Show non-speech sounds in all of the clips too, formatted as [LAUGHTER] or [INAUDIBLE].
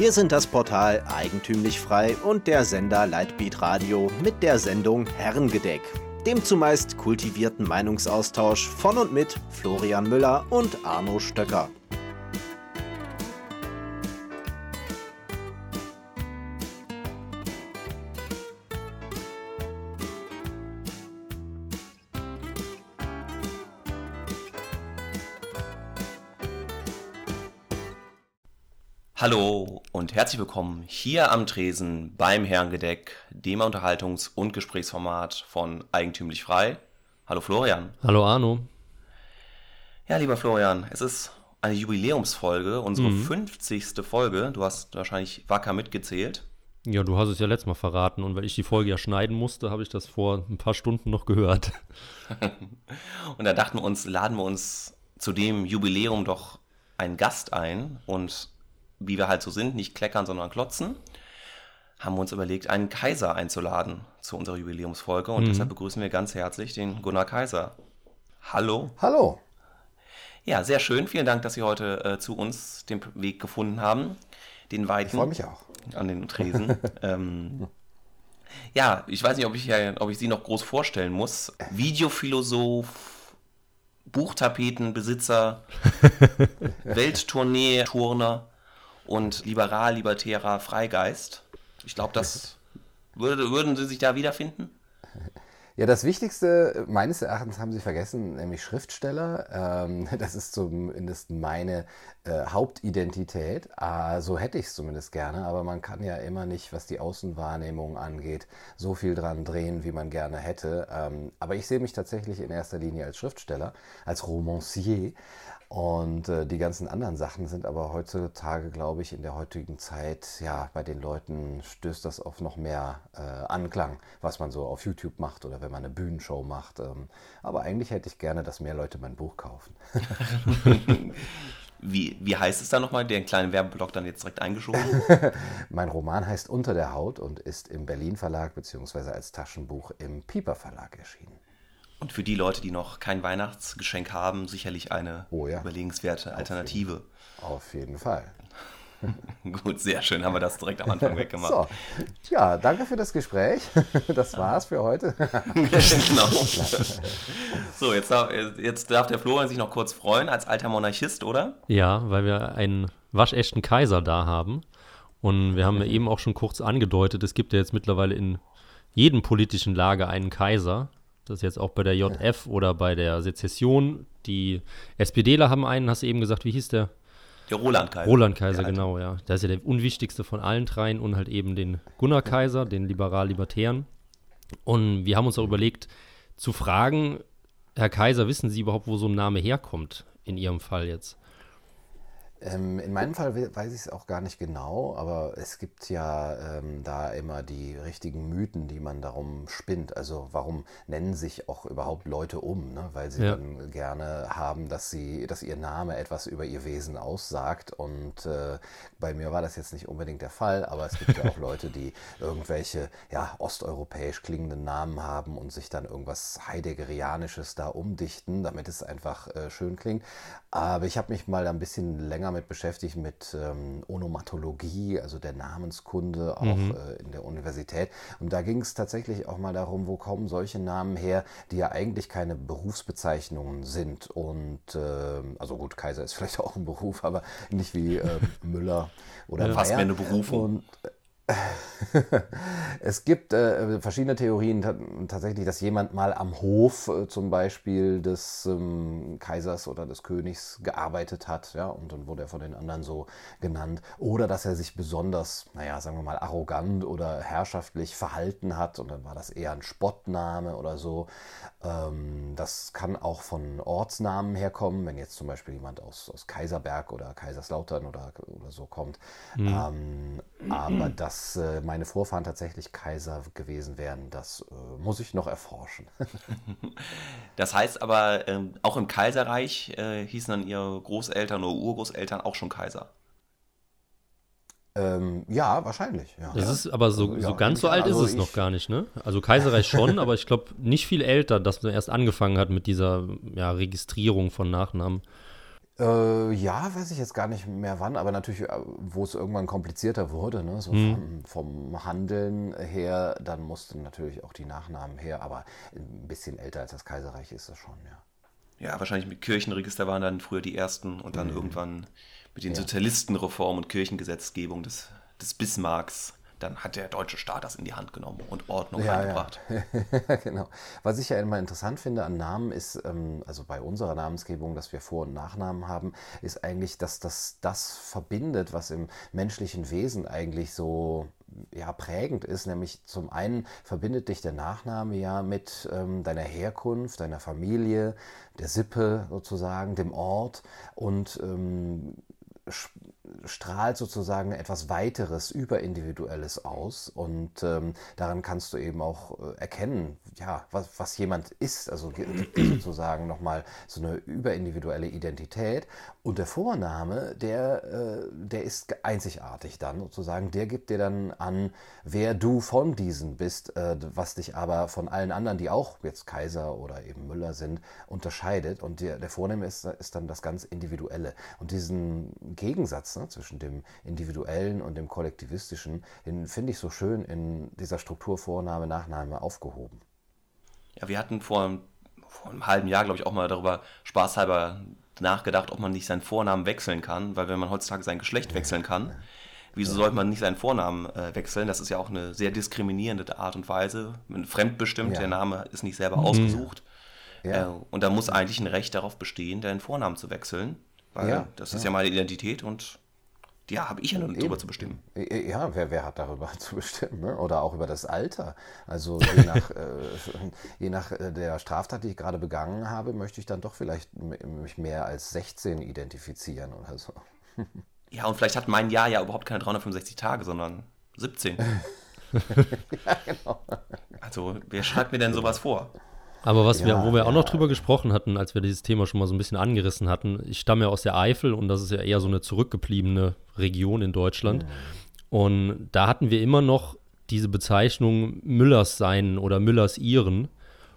Wir sind das Portal Eigentümlich Frei und der Sender Lightbeat Radio mit der Sendung Herrengedeck, dem zumeist kultivierten Meinungsaustausch von und mit Florian Müller und Arno Stöcker. Hallo und herzlich willkommen hier am Tresen beim Herrengedeck, dem Unterhaltungs- und Gesprächsformat von Eigentümlich Frei. Hallo Florian. Hallo Arno. Ja, lieber Florian, es ist eine Jubiläumsfolge, unsere mhm. 50. Folge. Du hast wahrscheinlich wacker mitgezählt. Ja, du hast es ja letztes Mal verraten und weil ich die Folge ja schneiden musste, habe ich das vor ein paar Stunden noch gehört. [LAUGHS] und da dachten wir uns, laden wir uns zu dem Jubiläum doch einen Gast ein und wie wir halt so sind, nicht kleckern, sondern klotzen, haben wir uns überlegt, einen Kaiser einzuladen zu unserer Jubiläumsfolge. Und mhm. deshalb begrüßen wir ganz herzlich den Gunnar Kaiser. Hallo. Hallo. Ja, sehr schön. Vielen Dank, dass Sie heute äh, zu uns den Weg gefunden haben. Den weiten. Ich freue mich auch. An den Tresen. [LAUGHS] ähm, ja, ich weiß nicht, ob ich, ob ich Sie noch groß vorstellen muss. Videophilosoph, Buchtapetenbesitzer, [LAUGHS] Welttournee-Turner und liberal, libertärer Freigeist. Ich glaube, das würde, würden Sie sich da wiederfinden? Ja, das Wichtigste meines Erachtens haben Sie vergessen, nämlich Schriftsteller. Ähm, [LAUGHS] das ist zumindest meine äh, Hauptidentität. Ah, so hätte ich es zumindest gerne, aber man kann ja immer nicht, was die Außenwahrnehmung angeht, so viel dran drehen, wie man gerne hätte. Ähm, aber ich sehe mich tatsächlich in erster Linie als Schriftsteller, als Romancier. Und äh, die ganzen anderen Sachen sind aber heutzutage, glaube ich, in der heutigen Zeit, ja, bei den Leuten stößt das auf noch mehr äh, Anklang, was man so auf YouTube macht oder wenn man eine Bühnenshow macht. Ähm, aber eigentlich hätte ich gerne, dass mehr Leute mein Buch kaufen. [LAUGHS] Wie, wie heißt es da nochmal? Den kleinen Werbeblock dann jetzt direkt eingeschoben? [LAUGHS] mein Roman heißt Unter der Haut und ist im Berlin Verlag bzw. als Taschenbuch im Pieper Verlag erschienen. Und für die Leute, die noch kein Weihnachtsgeschenk haben, sicherlich eine oh ja. überlegenswerte Alternative. Auf jeden, auf jeden Fall. [LAUGHS] Gut, sehr schön, haben wir das direkt am Anfang [LAUGHS] weggemacht. So, ja, danke für das Gespräch. [LAUGHS] Das war's für heute. genau. So, jetzt darf, jetzt darf der Florian sich noch kurz freuen als alter Monarchist, oder? Ja, weil wir einen waschechten Kaiser da haben. Und wir haben ja eben auch schon kurz angedeutet, es gibt ja jetzt mittlerweile in jedem politischen Lager einen Kaiser. Das ist jetzt auch bei der JF ja. oder bei der Sezession. Die SPDler haben einen, hast du eben gesagt, wie hieß der? Der Roland Kaiser. Roland Kaiser, genau, ja. Der ist ja der unwichtigste von allen dreien und halt eben den Gunnar Kaiser, den Liberal-Libertären. Und wir haben uns auch überlegt, zu fragen, Herr Kaiser, wissen Sie überhaupt, wo so ein Name herkommt, in Ihrem Fall jetzt? Ähm, in meinem Fall weiß ich es auch gar nicht genau, aber es gibt ja ähm, da immer die richtigen Mythen, die man darum spinnt. Also warum nennen sich auch überhaupt Leute um? Ne? Weil sie ja. dann gerne haben, dass sie, dass ihr Name etwas über ihr Wesen aussagt. Und äh, bei mir war das jetzt nicht unbedingt der Fall, aber es gibt ja auch [LAUGHS] Leute, die irgendwelche ja, osteuropäisch klingenden Namen haben und sich dann irgendwas Heideggerianisches da umdichten, damit es einfach äh, schön klingt. Aber ich habe mich mal ein bisschen länger damit beschäftigt, mit ähm, Onomatologie, also der Namenskunde, auch mhm. äh, in der Universität. Und da ging es tatsächlich auch mal darum, wo kommen solche Namen her, die ja eigentlich keine Berufsbezeichnungen sind. Und äh, also gut, Kaiser ist [LAUGHS] vielleicht auch ein Beruf, aber nicht wie äh, Müller oder ja, Fast mehr eine Berufung. Und, [LAUGHS] es gibt äh, verschiedene Theorien tatsächlich, dass jemand mal am Hof äh, zum Beispiel des ähm, Kaisers oder des Königs gearbeitet hat, ja, und dann wurde er von den anderen so genannt. Oder dass er sich besonders, naja, sagen wir mal, arrogant oder herrschaftlich verhalten hat und dann war das eher ein Spottname oder so. Ähm, das kann auch von Ortsnamen herkommen, wenn jetzt zum Beispiel jemand aus, aus Kaiserberg oder Kaiserslautern oder, oder so kommt. Mhm. Ähm, aber dass äh, meine Vorfahren tatsächlich Kaiser gewesen wären, das äh, muss ich noch erforschen. [LAUGHS] das heißt aber, ähm, auch im Kaiserreich äh, hießen dann ihre Großeltern oder Urgroßeltern auch schon Kaiser. Ähm, ja, wahrscheinlich. Ja. Das ist aber so, also, so ja, ganz so alt also ist es noch gar nicht, ne? Also Kaiserreich [LAUGHS] schon, aber ich glaube nicht viel älter, dass man erst angefangen hat mit dieser ja, Registrierung von Nachnamen. Äh, ja, weiß ich jetzt gar nicht mehr wann, aber natürlich, äh, wo es irgendwann komplizierter wurde, ne? so vom, vom Handeln her, dann mussten natürlich auch die Nachnamen her, aber ein bisschen älter als das Kaiserreich ist es schon, ja. Ja, wahrscheinlich mit Kirchenregister waren dann früher die ersten und dann irgendwann mit den Sozialistenreformen und Kirchengesetzgebung des, des Bismarcks dann hat der deutsche Staat das in die Hand genommen und Ordnung Ja, reingebracht. ja. [LAUGHS] genau. Was ich ja immer interessant finde an Namen ist, ähm, also bei unserer Namensgebung, dass wir Vor- und Nachnamen haben, ist eigentlich, dass das das verbindet, was im menschlichen Wesen eigentlich so ja, prägend ist, nämlich zum einen verbindet dich der Nachname ja mit ähm, deiner Herkunft, deiner Familie, der Sippe sozusagen, dem Ort und ähm, strahlt sozusagen etwas weiteres, überindividuelles aus. Und ähm, daran kannst du eben auch äh, erkennen, ja, was, was jemand ist, also [CLEARS THROAT] sozusagen nochmal so eine überindividuelle Identität. Und der Vorname, der, äh, der ist einzigartig dann sozusagen, der gibt dir dann an, wer du von diesen bist, äh, was dich aber von allen anderen, die auch jetzt Kaiser oder eben Müller sind, unterscheidet. Und der, der Vorname ist, ist dann das ganz Individuelle. Und diesen Gegensatz ne, zwischen dem Individuellen und dem Kollektivistischen, den finde ich so schön in dieser Struktur Vorname, Nachname aufgehoben. Ja, wir hatten vor, vor einem halben Jahr, glaube ich, auch mal darüber spaßhalber nachgedacht, ob man nicht seinen Vornamen wechseln kann, weil wenn man heutzutage sein Geschlecht wechseln kann, wieso sollte man nicht seinen Vornamen äh, wechseln? Das ist ja auch eine sehr diskriminierende Art und Weise. Man fremdbestimmt, Ja. der Name ist nicht selber ausgesucht. Ja. Äh, und da muss eigentlich ein Recht darauf bestehen, deinen Vornamen zu wechseln, weil Ja, das ist ja meine Identität und ja, habe ich ja nur drüber zu bestimmen. Ja, wer, wer hat darüber [LAUGHS] zu bestimmen? Ne? Oder auch über das Alter. Also je [LAUGHS] nach, äh, je nach äh, der Straftat, die ich gerade begangen habe, möchte ich dann doch vielleicht mich mehr als 16 identifizieren oder so. [LAUGHS] Ja, und vielleicht hat mein Jahr ja überhaupt keine 365 Tage, sondern 17. Ja, genau. Also, wer schreibt mir denn sowas vor? Aber was wir, Ja, wo wir auch noch ja. drüber gesprochen hatten, als wir dieses Thema schon mal so ein bisschen angerissen hatten, ich stamme ja aus der Eifel und das ist ja eher so eine zurückgebliebene Region in Deutschland. Und da hatten wir immer noch diese Bezeichnung Müllers sein oder Müllers ihren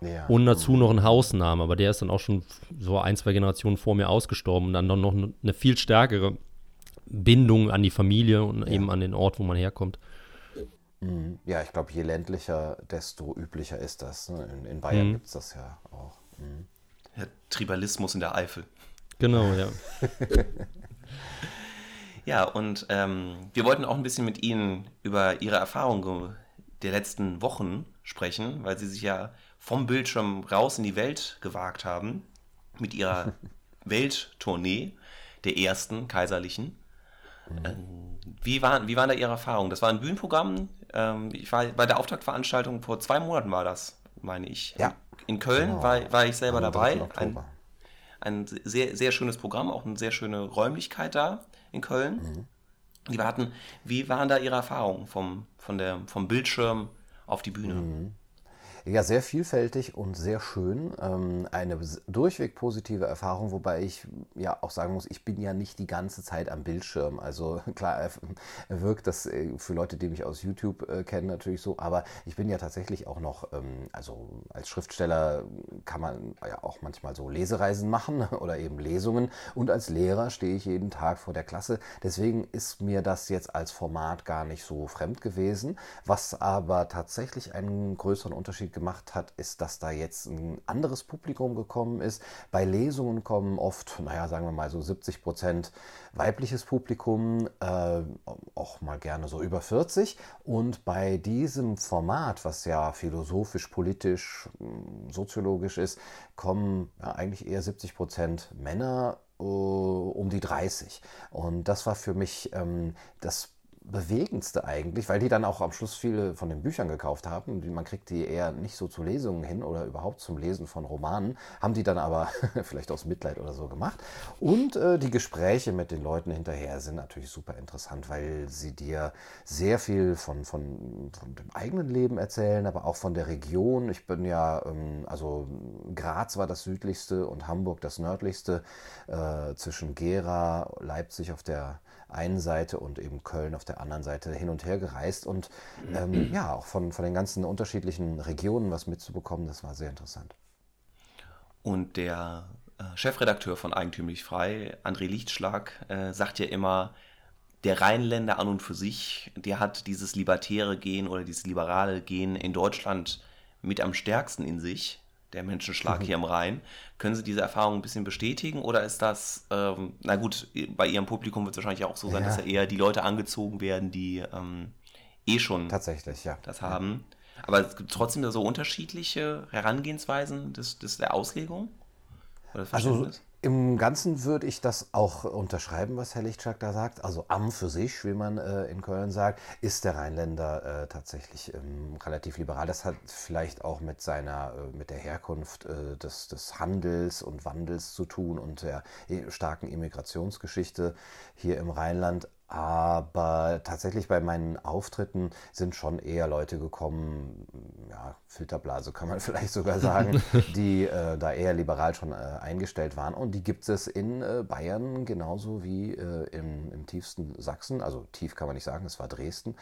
Ja. und dazu noch ein Hausname, aber der ist dann auch schon so ein, zwei Generationen vor mir ausgestorben und dann noch eine viel stärkere Bindung an die Familie und eben an den Ort, wo man herkommt. Mhm. Ja, ich glaube, je ländlicher, desto üblicher ist das. Ne? In, in Bayern Mhm. gibt es das ja auch. Mhm. Ja, Tribalismus in der Eifel. Genau, ja. [LAUGHS] Ja, und ähm, wir wollten auch ein bisschen mit Ihnen über Ihre Erfahrungen der letzten Wochen sprechen, weil Sie sich ja vom Bildschirm raus in die Welt gewagt haben mit Ihrer [LAUGHS] Welttournee, der ersten kaiserlichen. Ähm, wie, waren, wie waren da Ihre Erfahrungen? Das war ein Bühnenprogramm. Ähm, ich war bei der Auftaktveranstaltung vor zwei Monaten war das, meine ich. Ja. In Köln Genau. war, war ich selber dabei. 3. Ein, ein sehr, sehr schönes Programm, auch eine sehr schöne Räumlichkeit da in Köln. Die wir hatten, wie waren da Ihre Erfahrungen vom, von der, vom Bildschirm auf die Bühne? Ja, sehr vielfältig und sehr schön. Ähm, eine durchweg positive Erfahrung, wobei ich ja auch sagen muss, ich bin ja nicht die ganze Zeit am Bildschirm. Also [LAUGHS] klar, wirkt das äh, für Leute, die mich aus YouTube äh, kennen, natürlich so, aber ich bin ja tatsächlich auch noch, ähm, also als Schriftsteller kann man ja auch manchmal so Lesereisen machen [LAUGHS] oder eben Lesungen und als Lehrer stehe ich jeden Tag vor der Klasse. Deswegen ist mir das jetzt als Format gar nicht so fremd gewesen. Was aber tatsächlich einen größeren Unterschied gemacht hat, ist, dass da jetzt ein anderes Publikum gekommen ist. Bei Lesungen kommen oft, naja, sagen wir mal so 70 Prozent weibliches Publikum, äh, auch mal gerne so über 40. Und bei diesem Format, was ja philosophisch, politisch, mh, soziologisch ist, kommen ja, eigentlich eher 70 Prozent Männer äh, um die 30. Und das war für mich ähm, das bewegendste eigentlich, weil die dann auch am Schluss viele von den Büchern gekauft haben. Man kriegt die eher nicht so zu Lesungen hin oder überhaupt zum Lesen von Romanen, haben die dann aber [LAUGHS] vielleicht aus Mitleid oder so gemacht. Und äh, die Gespräche mit den Leuten hinterher sind natürlich super interessant, weil sie dir sehr viel von, von, von dem eigenen Leben erzählen, aber auch von der Region. Ich bin ja, ähm, also Graz war das südlichste und Hamburg das nördlichste, äh, zwischen Gera, Leipzig auf der einen Seite und eben Köln auf der anderen Seite hin und her gereist und ähm, ja, auch von, von den ganzen unterschiedlichen Regionen was mitzubekommen, das war sehr interessant. Und der, Chefredakteur von Eigentümlich Frei, André Lichtschlag, äh, sagt ja immer, der Rheinländer an und für sich, der hat dieses libertäre Gen oder dieses liberale Gen in Deutschland mit am stärksten in sich, der Menschenschlag mhm. hier am Rhein. Können Sie diese Erfahrung ein bisschen bestätigen oder ist das, ähm, na gut, bei Ihrem Publikum wird es wahrscheinlich auch so sein, ja. dass ja eher die Leute angezogen werden, die ähm, eh schon Tatsächlich, ja. das haben. Aber es gibt trotzdem so unterschiedliche Herangehensweisen des, des, der Auslegung? also im Ganzen würde ich das auch unterschreiben, was Herr Lichtschak da sagt. Also am für sich, wie man äh, in Köln sagt, ist der Rheinländer äh, tatsächlich ähm, relativ liberal. Das hat vielleicht auch mit seiner, äh, mit der Herkunft äh, des, des Handels und Wandels zu tun und der äh, starken Immigrationsgeschichte hier im Rheinland. Aber tatsächlich bei meinen Auftritten sind schon eher Leute gekommen, ja, Filterblase kann man [LAUGHS] vielleicht sogar sagen, [LAUGHS] die äh, da eher liberal schon äh, eingestellt waren. Und die gibt es in äh, Bayern genauso wie äh, im, im, tiefsten Sachsen. Also tief kann man nicht sagen, es war Dresden.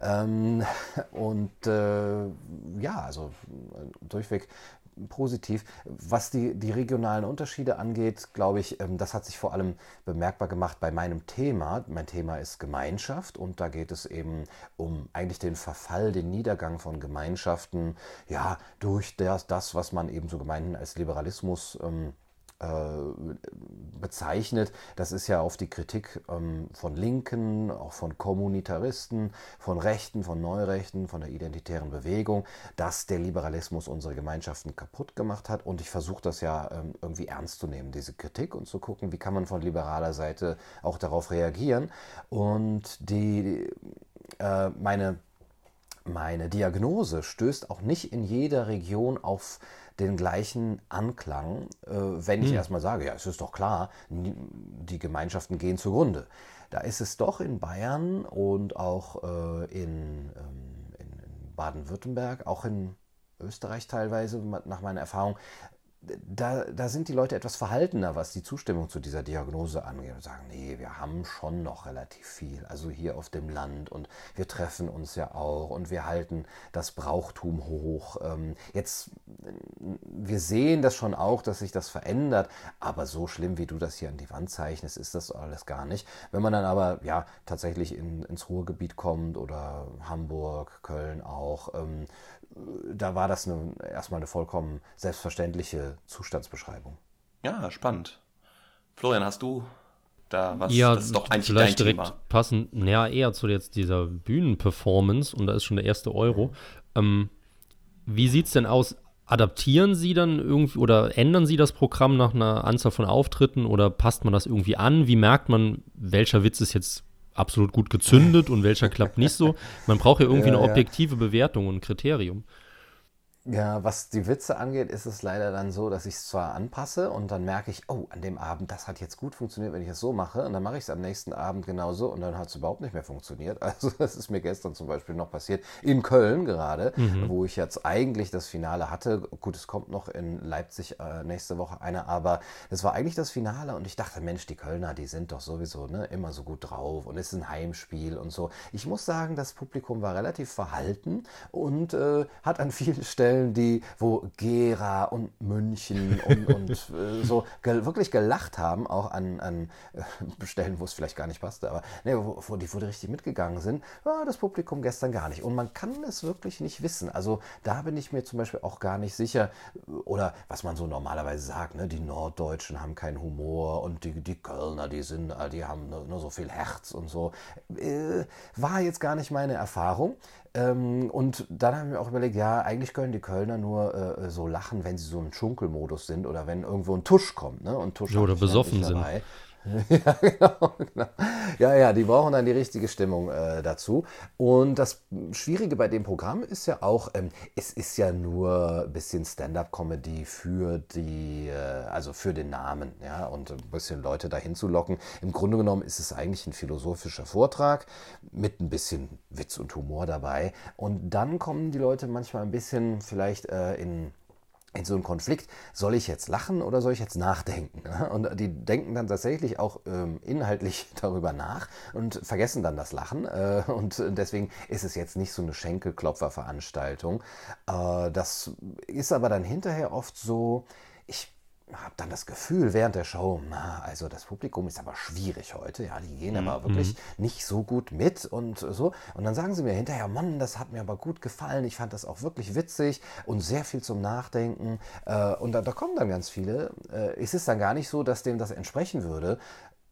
Ähm, [LAUGHS] und äh, ja, also äh, durchweg positiv. Was die, die regionalen Unterschiede angeht, glaube ich, ähm, das hat sich vor allem bemerkbar gemacht bei meinem Thema. Mein Thema ist Gemeinschaft und da geht es eben um eigentlich den Verfall, den Niedergang von Gemeinschaften, ja, durch das, das was man eben so gemeinhin als Liberalismus ähm, äh, bezeichnet. Das ist ja auf die Kritik ähm, von Linken, auch von Kommunitaristen, von Rechten, von Neurechten, von der identitären Bewegung, dass der Liberalismus unsere Gemeinschaften kaputt gemacht hat. Und ich versuche das ja ähm, irgendwie ernst zu nehmen, diese Kritik, und zu gucken, wie kann man von liberaler Seite auch darauf reagieren. Und die, äh, meine, meine Diagnose stößt auch nicht in jeder Region auf den gleichen Anklang, äh, wenn ich hm. erstmal sage, ja, es ist doch klar, die Gemeinschaften gehen zugrunde. Da ist es doch in Bayern und auch äh, ähm, in, in Baden-Württemberg, auch in Österreich teilweise, nach meiner Erfahrung, da, da sind die Leute etwas verhaltener, was die Zustimmung zu dieser Diagnose angeht und sagen, nee, wir haben schon noch relativ viel, also hier auf dem Land und wir treffen uns ja auch und wir halten das Brauchtum hoch. Ähm, jetzt, wir sehen das schon auch, dass sich das verändert, aber so schlimm, wie du das hier an die Wand zeichnest, ist das alles gar nicht. Wenn man dann aber ja tatsächlich in, ins Ruhrgebiet kommt oder Hamburg, Köln auch, ähm, da war das eine, erstmal eine vollkommen selbstverständliche Zustandsbeschreibung. Ja, spannend. Florian, hast du da was? Ja, das ist doch eigentlich vielleicht dein direkt Thema. passend, ja, eher zu jetzt dieser Bühnenperformance und da ist schon der erste Euro. Ähm, wie sieht es denn aus? Adaptieren Sie dann irgendwie oder ändern Sie das Programm nach einer Anzahl von Auftritten oder passt man das irgendwie an? Wie merkt man, welcher Witz ist jetzt absolut gut gezündet und welcher [LAUGHS] klappt nicht so. Man braucht ja irgendwie ja, eine objektive. Bewertung und ein Kriterium. Ja, was die Witze angeht, ist es leider dann so, dass ich es zwar anpasse und dann merke ich, oh, an dem Abend, das hat jetzt gut funktioniert, wenn ich es so mache. Und dann mache ich es am nächsten Abend genauso und dann hat es überhaupt nicht mehr funktioniert. [LAUGHS] Also das ist mir gestern zum Beispiel noch passiert, in Köln gerade, mhm. wo ich jetzt eigentlich das Finale hatte. Gut, es kommt noch in Leipzig äh, nächste Woche einer, aber das war eigentlich das Finale und ich dachte, Mensch, die Kölner, die sind doch sowieso ne, immer so gut drauf und es ist ein Heimspiel und so. Ich muss sagen, das Publikum war relativ verhalten und äh, hat an vielen Stellen Stellen, die, wo Gera und München und, [LAUGHS] und äh, so gel wirklich gelacht haben, auch an, an äh, Stellen, wo es vielleicht gar nicht passte, aber ne, wo, wo, die, wo die richtig mitgegangen sind, war das Publikum gestern gar nicht. Und man kann es wirklich nicht wissen. Also da bin ich mir zum Beispiel auch gar nicht sicher, oder was man so normalerweise sagt, ne, die Norddeutschen haben keinen Humor und die, die Kölner, die sind, die haben nur, nur so viel Herz und so. Äh, war jetzt gar nicht meine Erfahrung. Ähm, und dann haben wir auch überlegt, ja, eigentlich können die Kölner nur äh, so lachen, wenn sie so im Schunkelmodus sind oder wenn irgendwo ein Tusch kommt. Ne? Und Tusch oder besoffen sind. [LAUGHS] ja, genau, genau. Ja, ja, die brauchen dann die richtige Stimmung äh, dazu. Und das Schwierige bei dem Programm ist ja auch, ähm, es ist ja nur ein bisschen Stand-up-Comedy für die, äh, also für den Namen, ja, und ein bisschen Leute dahin zu locken. Im Grunde genommen ist es eigentlich ein philosophischer Vortrag mit ein bisschen Witz und Humor dabei. Und dann kommen die Leute manchmal ein bisschen vielleicht äh, in in so einem Konflikt, soll ich jetzt lachen oder soll ich jetzt nachdenken? [LAUGHS] Und die denken dann tatsächlich auch ähm, inhaltlich [LAUGHS] darüber nach und vergessen dann das Lachen. Äh, und deswegen ist es jetzt nicht so eine Schenkelklopferveranstaltung. Äh, das ist aber dann hinterher oft so, habe dann das Gefühl während der Show, na, also das Publikum ist aber schwierig heute, ja, die gehen aber wirklich nicht so gut mit und so. Und dann sagen sie mir hinterher, Mann, das hat mir aber gut gefallen, ich fand das auch wirklich witzig und sehr viel zum Nachdenken. Äh, und da, da kommen dann ganz viele. Äh, es ist dann gar nicht so, dass dem das entsprechen würde,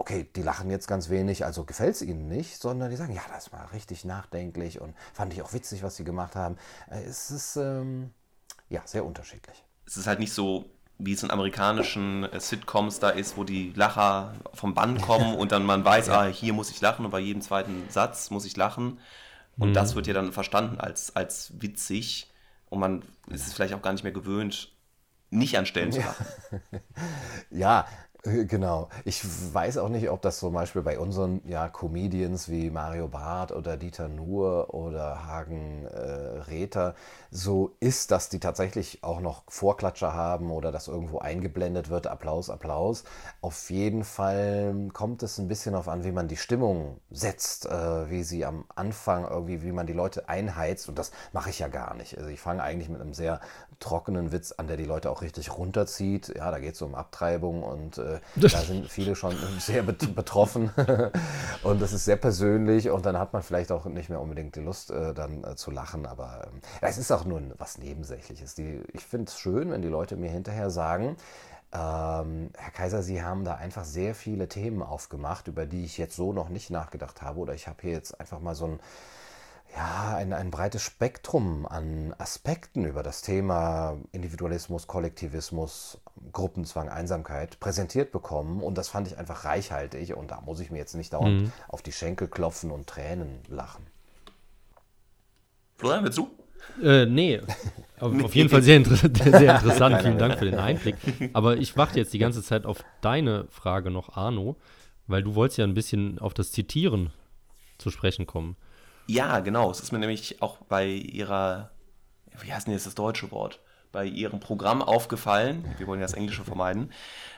okay, die lachen jetzt ganz wenig, also gefällt es ihnen nicht, sondern die sagen, ja, das war richtig nachdenklich und fand ich auch witzig, was sie gemacht haben. Äh, es ist ähm, ja sehr unterschiedlich. Es ist halt nicht so, wie es in amerikanischen äh, Sitcoms da ist, wo die Lacher vom Band kommen und dann man weiß, [LAUGHS] ah, hier muss ich lachen und bei jedem zweiten Satz muss ich lachen. Und das wird ja dann verstanden als, als witzig und man ist es vielleicht auch gar nicht mehr gewöhnt, nicht an Stellen zu lachen. [LAUGHS] Ja, [LAUGHS] Genau. Ich weiß auch nicht, ob das zum Beispiel bei unseren ja, Comedians wie Mario Barth oder Dieter Nuhr oder Hagen äh, Räther so ist, dass die tatsächlich auch noch Vorklatscher haben oder dass irgendwo eingeblendet wird, Applaus, Applaus. Auf jeden Fall kommt es ein bisschen darauf an, wie man die Stimmung setzt, äh, wie sie am Anfang irgendwie, wie man die Leute einheizt. Und das mache ich ja gar nicht. Also ich fange eigentlich mit einem sehr trockenen Witz an, der die Leute auch richtig runterzieht. Ja, da geht es um Abtreibung und äh, da sind viele schon [LAUGHS] sehr bet betroffen [LAUGHS] und das ist sehr persönlich und dann hat man vielleicht auch nicht mehr unbedingt die Lust, äh, dann äh, zu lachen, aber ähm, es ist auch nur was Nebensächliches. Die, ich finde es schön, wenn die Leute mir hinterher sagen, ähm, Herr Kaiser, Sie haben da einfach sehr viele Themen aufgemacht, über die ich jetzt so noch nicht nachgedacht habe oder ich habe hier jetzt einfach mal so ein ja, ein, ein breites Spektrum an Aspekten über das Thema Individualismus, Kollektivismus, Gruppenzwang, Einsamkeit präsentiert bekommen. Und das fand ich einfach reichhaltig. Und da muss ich mir jetzt nicht dauernd Mhm. auf die Schenkel klopfen und Tränen lachen. Florian, willst du? Äh, nee. [LAUGHS] Auf, auf jeden Fall sehr, inter [LAUGHS] sehr interessant. Vielen Dank für den Einblick. Aber ich warte jetzt die ganze Zeit auf deine Frage noch, Arno, weil du wolltest ja ein bisschen auf das Zitieren zu sprechen kommen. Ja, genau. Es ist mir nämlich auch bei ihrer, wie heißt denn jetzt das deutsche Wort? Bei ihrem Programm aufgefallen. Wir wollen ja das Englische vermeiden.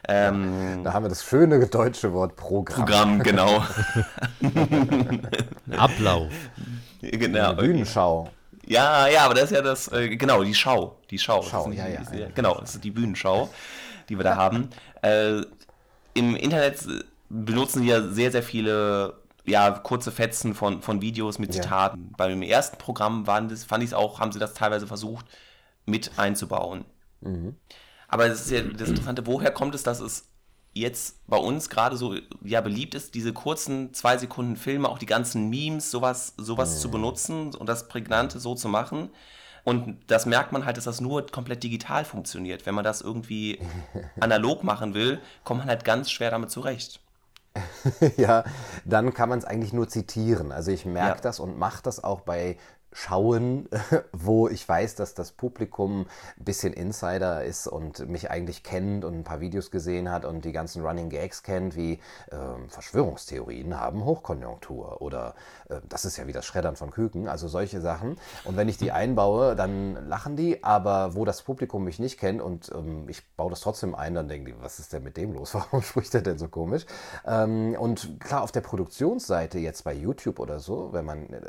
Ähm, Da haben wir das schöne deutsche Wort Programm. Programm, genau. [LAUGHS] Ablauf. genau. Bühnenschau. Ja, ja, aber das ist ja das, äh, genau, die Schau. Die Schau. Das Schau, ist ja, die, ja, eine genau, das ist die Bühnenschau, die wir da haben. Äh, Im Internet benutzen wir sehr, sehr viele ja, kurze Fetzen von, von Videos mit Ja. Zitaten. Beim ersten Programm waren das, fand ich es auch, haben sie das teilweise versucht mit einzubauen. Aber es ist ja das Interessante, woher kommt es, dass es jetzt bei uns gerade so ja beliebt ist, diese kurzen zwei Sekunden Filme, auch die ganzen Memes, sowas, sowas zu benutzen und das Prägnante so zu machen. Und das merkt man halt, dass das nur komplett digital funktioniert. Wenn man das irgendwie [LAUGHS] analog machen will, kommt man halt ganz schwer damit zurecht. [LAUGHS] ja, dann kann man es eigentlich nur zitieren. Also ich merke Ja. das und mache das auch bei Schauen, [LAUGHS] wo ich weiß, dass das Publikum ein bisschen Insider ist und mich eigentlich kennt und ein paar Videos gesehen hat und die ganzen Running Gags kennt, wie ähm, Verschwörungstheorien haben Hochkonjunktur oder äh, das ist ja wie das Schreddern von Küken, also solche Sachen. Und wenn ich die einbaue, dann lachen die, aber wo das Publikum mich nicht kennt und ähm, ich baue das trotzdem ein, dann denken die, was ist denn mit dem los? [LAUGHS] Warum spricht der denn so komisch? Ähm, und klar, auf der Produktionsseite jetzt bei YouTube oder so, wenn man äh,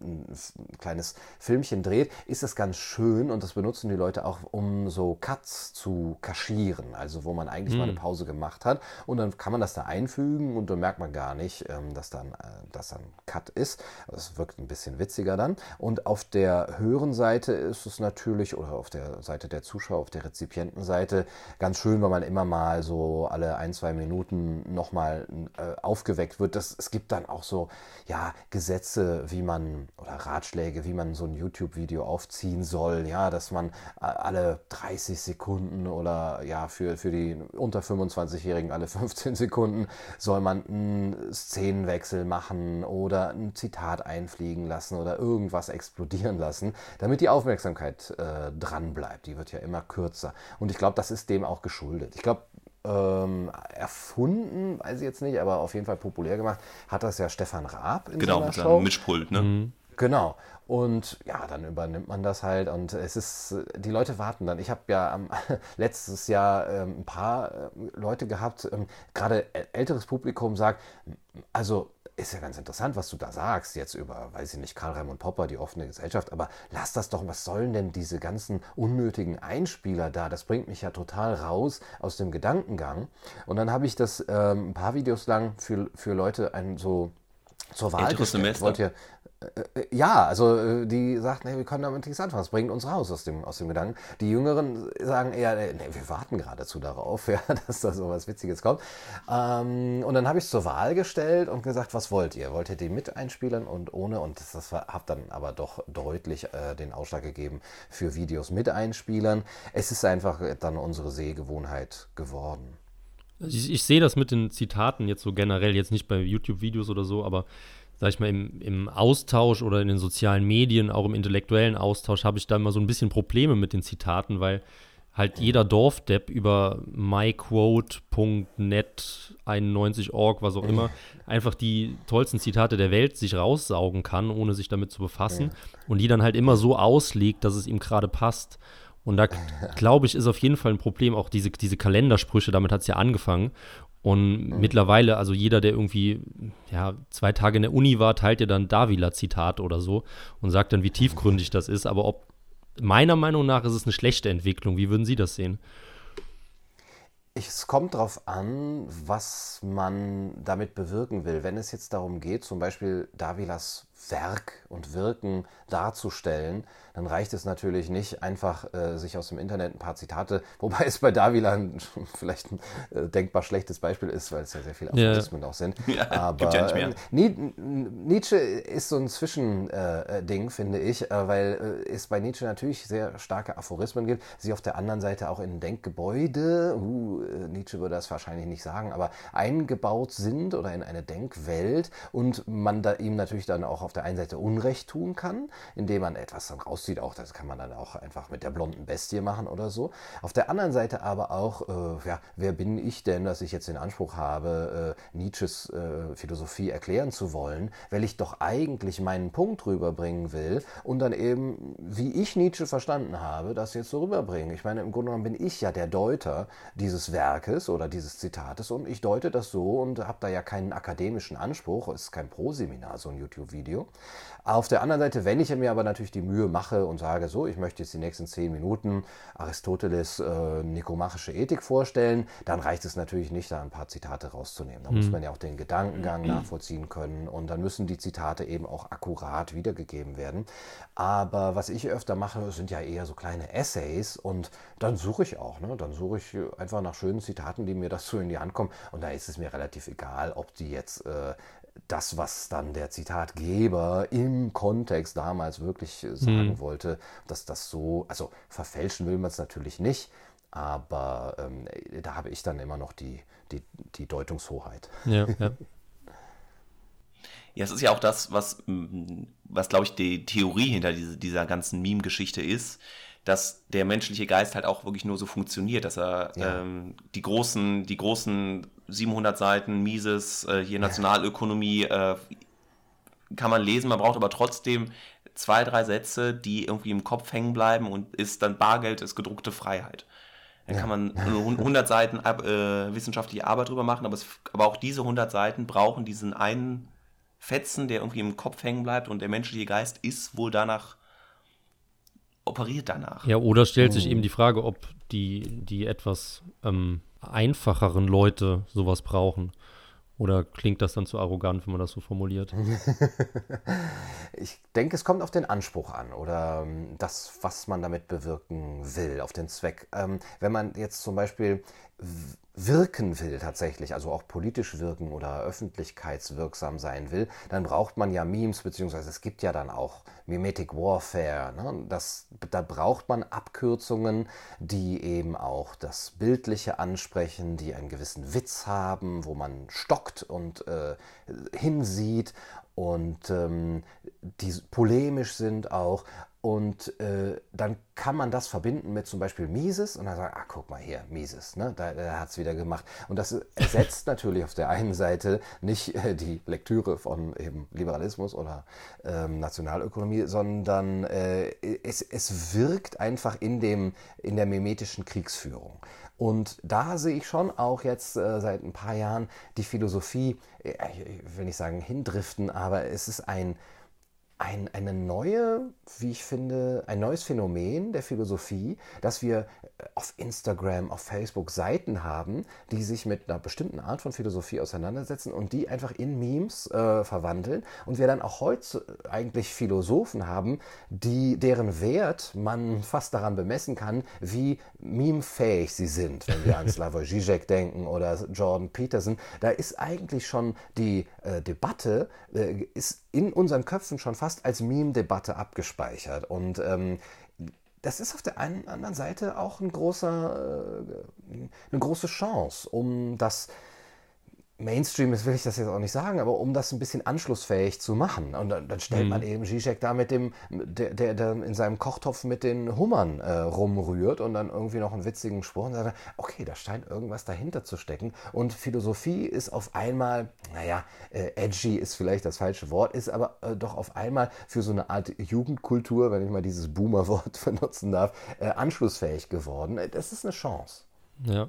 ein kleines Filmchen dreht, ist das ganz schön und das benutzen die Leute auch, um so Cuts zu kaschieren. Also wo man eigentlich mal eine Pause gemacht hat und dann kann man das da einfügen und dann merkt man gar nicht, ähm, dass dann äh, dass dann Cut ist. Das wirkt ein bisschen witziger dann. Und auf der höheren Seite ist es natürlich, oder auf der Seite der Zuschauer, auf der Rezipientenseite, ganz schön, weil man immer mal so alle ein, zwei Minuten nochmal äh, aufgeweckt wird. Das, es gibt dann auch so, ja, Gesetze, wie man, oder Ratschläge, wie man so ein YouTube-Video aufziehen soll, ja, dass man äh, alle 30 Sekunden oder ja, für, für die unter 25-Jährigen alle [LAUGHS] 15 Sekunden soll man einen Szenenwechsel machen oder ein Zitat einfliegen lassen oder irgendwas explodieren lassen, damit die Aufmerksamkeit äh, dran bleibt. Die wird ja immer kürzer. Und ich glaube, das ist dem auch geschuldet. Ich glaube, ähm, erfunden, weiß ich jetzt nicht, aber auf jeden Fall populär gemacht, hat das ja Stefan Raab in Genau, seiner mit Show. seinem Mischpult, ne? Genau. Und ja, dann übernimmt man das halt und es ist, die Leute warten dann. Ich habe ja am, [LAUGHS] letztes Jahr ähm, ein paar äh, Leute gehabt, ähm, gerade äl- älteres Publikum sagt, also ist ja ganz interessant, was du da sagst, jetzt über, weiß ich nicht, Karl Raimund Popper, die offene Gesellschaft, aber lass das doch, was sollen denn diese ganzen unnötigen Einspieler da? Das bringt mich ja total raus aus dem Gedankengang. Und dann habe ich das ähm, ein paar Videos lang für, für Leute ein, so zur Wahl gestellt. Wollt ihr, äh, ja, also äh, die sagten, hey, wir können damit nichts anfangen, das bringt uns raus aus dem, aus dem Gedanken. Die Jüngeren sagen eher, nee, wir warten geradezu darauf, [LAUGHS] ja, dass da so was Witziges kommt. Ähm, und dann habe ich es zur Wahl gestellt und gesagt, was wollt ihr? Wollt ihr die mit einspielen und ohne? Und das, das hat dann aber doch deutlich äh, den Ausschlag gegeben für Videos mit einspielern. Es ist einfach dann unsere Sehgewohnheit geworden. Ich, ich sehe das mit den Zitaten jetzt so generell, jetzt nicht bei YouTube-Videos oder so, aber sag ich mal, im, im Austausch oder in den sozialen Medien, auch im intellektuellen Austausch, habe ich da immer so ein bisschen Probleme mit den Zitaten, weil halt jeder Dorfdepp über myquote.net 91.org, was auch immer, einfach die tollsten Zitate der Welt sich raussaugen kann, ohne sich damit zu befassen. Und die dann halt immer so auslegt, dass es ihm gerade passt. Und da [LAUGHS] glaube ich, ist auf jeden Fall ein Problem, auch diese, diese Kalendersprüche, damit hat es ja angefangen. Und mhm. mittlerweile, also jeder, der irgendwie ja, zwei Tage in der Uni war, teilt ja dann Davila-Zitat oder so und sagt dann, wie tiefgründig das ist. Aber ob meiner Meinung nach ist es eine schlechte Entwicklung. Wie würden Sie das sehen? Es kommt darauf an, was man damit bewirken will. Wenn es jetzt darum geht, zum Beispiel Davilas Werk und Wirken darzustellen, dann reicht es natürlich nicht einfach, äh, sich aus dem Internet ein paar Zitate, [LAUGHS] wobei es bei Davila [LAUGHS] vielleicht ein äh, denkbar schlechtes Beispiel ist, weil es ja sehr viele Aphorismen ja. auch sind. Ja, Aber ja äh, Nietzsche ist so ein Zwischending, äh, finde ich, äh, weil es bei Nietzsche natürlich sehr starke Aphorismen gibt, sie auf der anderen Seite auch in Denkgebäude, uh, Nietzsche würde das wahrscheinlich nicht sagen, aber eingebaut sind oder in eine Denkwelt und man da ihm natürlich dann auch auf der einen Seite Unrecht tun kann, indem man etwas dann rauszieht, auch das kann man dann auch einfach mit der blonden Bestie machen oder so. Auf der anderen Seite aber auch, äh, ja, wer bin ich denn, dass ich jetzt den Anspruch habe, äh, Nietzsches äh, Philosophie erklären zu wollen, weil ich doch eigentlich meinen Punkt rüberbringen will und dann eben, wie ich Nietzsche verstanden habe, das jetzt so rüberbringen. Ich meine, im Grunde genommen bin ich ja der Deuter dieses Werkes oder dieses Zitates und ich deute das so und habe da ja keinen akademischen Anspruch, es ist kein Proseminar, so ein YouTube-Video. Auf der anderen Seite, wenn ich mir aber natürlich die Mühe mache und sage, so, ich möchte jetzt die nächsten zehn Minuten Aristoteles äh, nikomachische Ethik vorstellen, dann reicht es natürlich nicht, da ein paar Zitate rauszunehmen. Da mhm. muss man ja auch den Gedankengang nachvollziehen können und dann müssen die Zitate eben auch akkurat wiedergegeben werden. Aber was ich öfter mache, sind ja eher so kleine Essays und dann suche ich auch, ne? dann suche ich einfach nach schönen Zitaten, die mir dazu in die Hand kommen und da ist es mir relativ egal, ob die jetzt äh, das, was dann der Zitatgeber im Kontext damals wirklich äh, sagen hm. wollte, dass das so, also verfälschen will man es natürlich nicht, aber ähm, da habe ich dann immer noch die, die, die Deutungshoheit. Ja, ja. [LAUGHS] Ja, es ist ja auch das, was, was glaube ich, die Theorie hinter diese, dieser ganzen Meme-Geschichte ist, dass der menschliche Geist halt auch wirklich nur so funktioniert, dass er ja. ähm, die großen, die großen 700 Seiten Mises, äh, hier Nationalökonomie, äh, kann man lesen, man braucht aber trotzdem zwei, drei Sätze, die irgendwie im Kopf hängen bleiben und ist dann Bargeld, ist gedruckte Freiheit. Dann ja. kann man [LAUGHS] 100 Seiten äh, wissenschaftliche Arbeit drüber machen, aber, es, aber auch diese 100 Seiten brauchen diesen einen Fetzen, der irgendwie im Kopf hängen bleibt und der menschliche Geist ist wohl danach operiert danach. Ja, oder stellt sich oh. eben die Frage, ob die, die etwas ähm, einfacheren Leute sowas brauchen. Oder klingt das dann zu arrogant, wenn man das so formuliert? [LAUGHS] ich denke, es kommt auf den Anspruch an oder ähm, das, was man damit bewirken will, auf den Zweck. Ähm, wenn man jetzt zum Beispiel wirken will tatsächlich, also auch politisch wirken oder öffentlichkeitswirksam sein will, dann braucht man ja Memes, beziehungsweise es gibt ja dann auch Mimetic Warfare. Ne? Das, da braucht man Abkürzungen, die eben auch das Bildliche ansprechen, die einen gewissen Witz haben, wo man stockt und äh, hinsieht und ähm, die polemisch sind auch Und äh, dann kann man das verbinden mit zum Beispiel Mises und dann sagen, ah, guck mal hier, Mises, ne? da, da hat es wieder gemacht. Und das ersetzt natürlich auf der einen Seite nicht äh, die Lektüre von eben Liberalismus oder ähm, Nationalökonomie, sondern äh, es, es wirkt einfach in, dem, in der mimetischen Kriegsführung. Und da sehe ich schon auch jetzt äh, seit ein paar Jahren die Philosophie, äh, ich will nicht sagen hindriften, aber es ist ein, ein, eine neue, wie ich finde, ein neues Phänomen der Philosophie, dass wir äh, auf Instagram, auf Facebook Seiten haben, die sich mit einer bestimmten Art von Philosophie auseinandersetzen und die einfach in Memes äh, verwandeln. Und wir dann auch heute eigentlich Philosophen haben, die, deren Wert man fast daran bemessen kann, wie memefähig sie sind. Wenn wir an [LAUGHS] Slavoj Žižek denken oder Jordan Peterson, da ist eigentlich schon die äh, Debatte, äh, ist in unseren Köpfen schon fast als Meme-Debatte abgespeichert. Und ähm, das ist auf der einen anderen Seite auch ein großer, äh, eine große Chance, um das Mainstream will ich das jetzt auch nicht sagen, aber um das ein bisschen anschlussfähig zu machen. Und dann, dann stellt mhm. man eben Zizek da mit dem, der, der, der, in seinem Kochtopf mit den Hummern äh, rumrührt und dann irgendwie noch einen witzigen Spruch und sagt, okay, da scheint irgendwas dahinter zu stecken. Und Philosophie ist auf einmal, naja, äh, edgy ist vielleicht das falsche Wort, ist aber äh, doch auf einmal für so eine Art Jugendkultur, wenn ich mal dieses Boomer-Wort [LAUGHS] benutzen darf, äh, anschlussfähig geworden. Das ist eine Chance. Ja,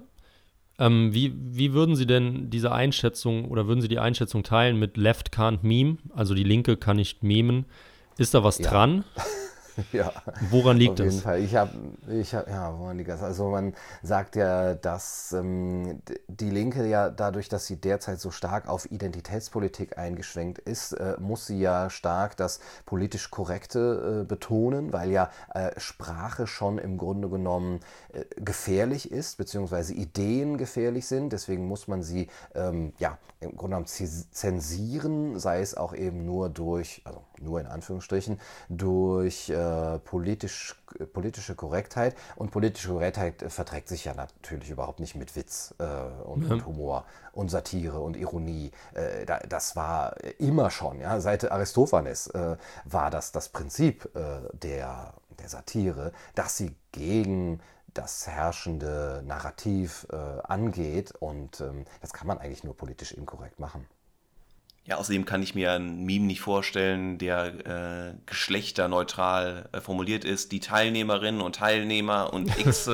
ähm, wie, wie würden Sie denn diese Einschätzung oder würden Sie die Einschätzung teilen mit Left can't meme, also die Linke kann nicht memen? Ist da was ja. dran? [LAUGHS] [LAUGHS] ja. Woran liegt das? Auf jeden Fall. Ich habe, ich hab, ja, woran liegt das? Also man sagt ja, dass ähm, die Linke ja dadurch, dass sie derzeit so stark auf Identitätspolitik eingeschränkt ist, äh, muss sie ja stark das politisch Korrekte äh, betonen, weil ja äh, Sprache schon im Grunde genommen äh, gefährlich ist, beziehungsweise Ideen gefährlich sind. Deswegen muss man sie ähm, ja im Grunde genommen zensieren, sei es auch eben nur durch, also nur in Anführungsstrichen, durch äh, politisch, politische Korrektheit. Und politische Korrektheit verträgt sich ja natürlich überhaupt nicht mit Witz äh, und, ja. und, Humor und Satire und Ironie. Äh, da, das war immer schon, ja, seit Aristophanes äh, war das das Prinzip äh, der, der Satire, dass sie gegen das herrschende Narrativ äh, angeht. Und ähm, das kann man eigentlich nur politisch inkorrekt machen. Ja, außerdem kann ich mir ein Meme nicht vorstellen, der äh, geschlechterneutral äh, formuliert ist. Die Teilnehmerinnen und Teilnehmer und [LAUGHS] X,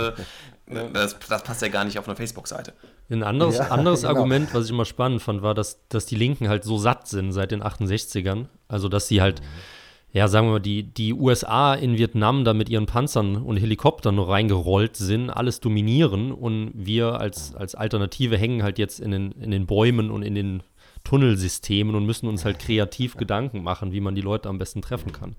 das, das, passt ja gar nicht auf einer Facebook-Seite. Ein anderes, ja, anderes genau. Argument, was ich immer spannend fand, war, dass, dass die Linken halt so satt sind seit den 68ern. Also, dass sie halt, mhm. ja, sagen wir mal, die, die USA in Vietnam da mit ihren Panzern und Helikoptern nur reingerollt sind, alles dominieren und wir als, als Alternative hängen halt jetzt in den, in den Bäumen und in den Tunnelsystemen und müssen uns halt kreativ Gedanken machen, wie man die Leute am besten treffen kann.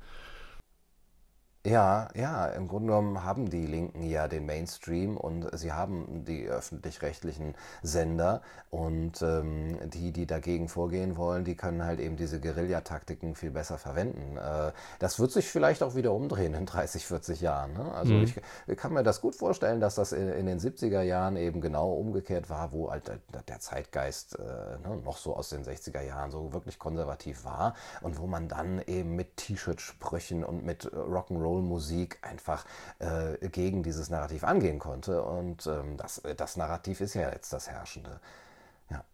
Ja, ja, im Grunde genommen haben die Linken ja den Mainstream und sie haben die öffentlich-rechtlichen Sender und ähm, die, die dagegen vorgehen wollen, die können halt eben diese Guerillataktiken viel besser verwenden. Äh, das wird sich vielleicht auch wieder umdrehen in 30, 40 Jahren. Ne? Also mhm. ich, kann mir das gut vorstellen, dass das in, in, den 70er Jahren eben genau umgekehrt war, wo halt der, der Zeitgeist äh, ne, noch so aus den 60er Jahren so wirklich konservativ war und wo man dann eben mit T-Shirt-Sprüchen und mit Rock'n'Roll Soul-Musik einfach äh, gegen dieses Narrativ angehen konnte. Und ähm, das, das Narrativ ist ja jetzt das Herrschende. Ja.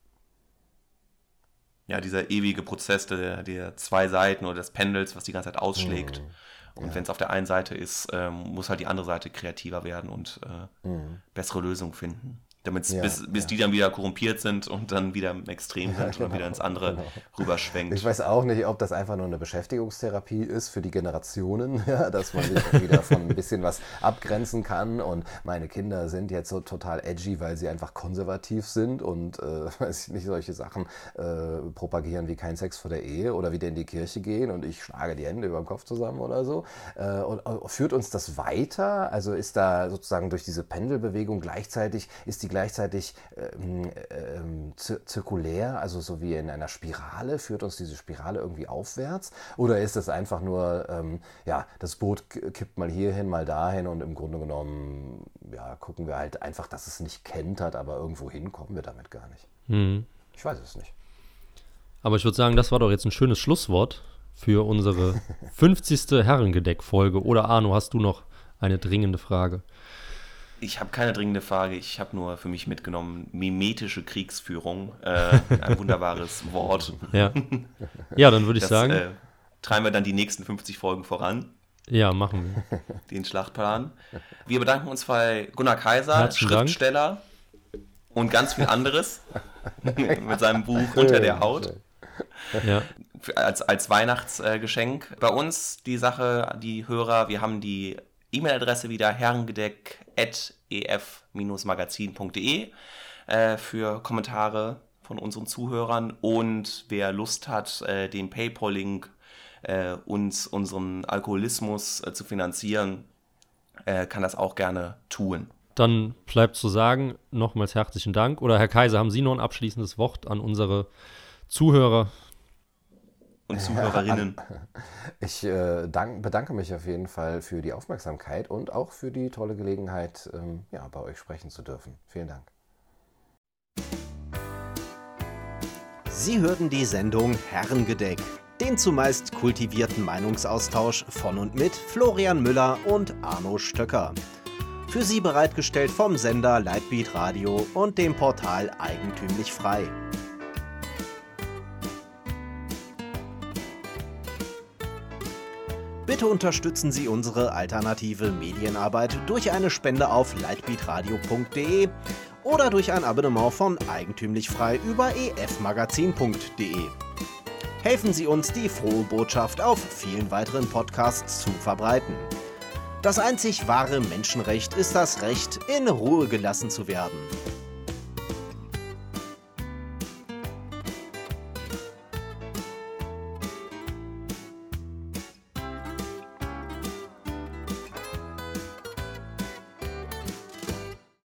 Ja, dieser ewige Prozess der, der zwei Seiten oder des Pendels, was die ganze Zeit ausschlägt. Mhm. Und ja. wenn es auf der einen Seite ist, ähm, muss halt die andere Seite kreativer werden und äh, mhm. bessere Lösungen finden damit ja, bis, bis ja. die dann wieder korrumpiert sind und dann wieder im Extrem [LAUGHS] sind ja, genau, und wieder ins andere genau. rüberschwenkt. Ich weiß auch nicht, ob das einfach nur eine Beschäftigungstherapie ist für die Generationen, [LAUGHS] dass man sich [LAUGHS] wieder von ein bisschen was abgrenzen kann und meine Kinder sind jetzt so total edgy, weil sie einfach konservativ sind und äh, weiß ich nicht, solche Sachen äh, propagieren wie kein Sex vor der Ehe oder wieder in die Kirche gehen und ich schlage die Hände über den Kopf zusammen oder so. Äh, und, und führt uns das weiter? Also ist da sozusagen durch diese Pendelbewegung gleichzeitig, ist die gleichzeitig ähm, ähm, zirkulär, also so wie in einer Spirale, führt uns diese Spirale irgendwie aufwärts? Oder ist es einfach nur, ähm, ja, das Boot kippt mal hierhin, mal dahin und im Grunde genommen, ja, gucken wir halt einfach, dass es nicht kentert, aber irgendwo hin kommen wir damit gar nicht. Mhm. Ich weiß es nicht. Aber ich würde sagen, das war doch jetzt ein schönes Schlusswort für unsere [LAUGHS] 50. Herrengedeck-Folge. Oder Arno, hast du noch eine dringende Frage? Ich habe keine dringende Frage, ich habe nur für mich mitgenommen, mimetische Kriegsführung, äh, ein [LAUGHS] wunderbares Wort. Ja, ja dann würde ich Das sagen, äh, treiben wir dann die nächsten 50 Folgen voran, ja, machen wir. den Schlachtplan. Wir bedanken uns bei Gunnar Kaiser, Herzlichen Dank. Schriftsteller und ganz viel anderes [LAUGHS] mit seinem Buch Unter der Haut. Ja, als, als Weihnachtsgeschenk. Bei uns die Sache, die Hörer, wir haben die E-Mail-Adresse wieder herrengedeck.ef-magazin.de äh, für Kommentare von unseren Zuhörern und wer Lust hat, äh, den PayPal-Link äh, uns unseren Alkoholismus äh, zu finanzieren, äh, kann das auch gerne tun. dann bleibt zu sagen, nochmals herzlichen Dank. Oder Herr Kaiser, haben Sie noch ein abschließendes Wort an unsere Zuhörer? Und [LAUGHS] Zuhörerinnen. Ich äh, dank, bedanke mich auf jeden Fall für die Aufmerksamkeit und auch für die tolle Gelegenheit, ähm, ja, bei euch sprechen zu dürfen. Vielen Dank. Sie hörten die Sendung Herrengedeck, den zumeist kultivierten Meinungsaustausch von und mit Florian Müller und Arno Stöcker. Für Sie bereitgestellt vom Sender Lightbeat Radio und dem Portal Eigentümlich Frei. Bitte unterstützen Sie unsere alternative Medienarbeit durch eine Spende auf lightbeatradio.de oder durch ein Abonnement von Eigentümlich Frei über efmagazin.de. Helfen Sie uns, die frohe Botschaft auf vielen weiteren Podcasts zu verbreiten. Das einzig wahre Menschenrecht ist das Recht, in Ruhe gelassen zu werden.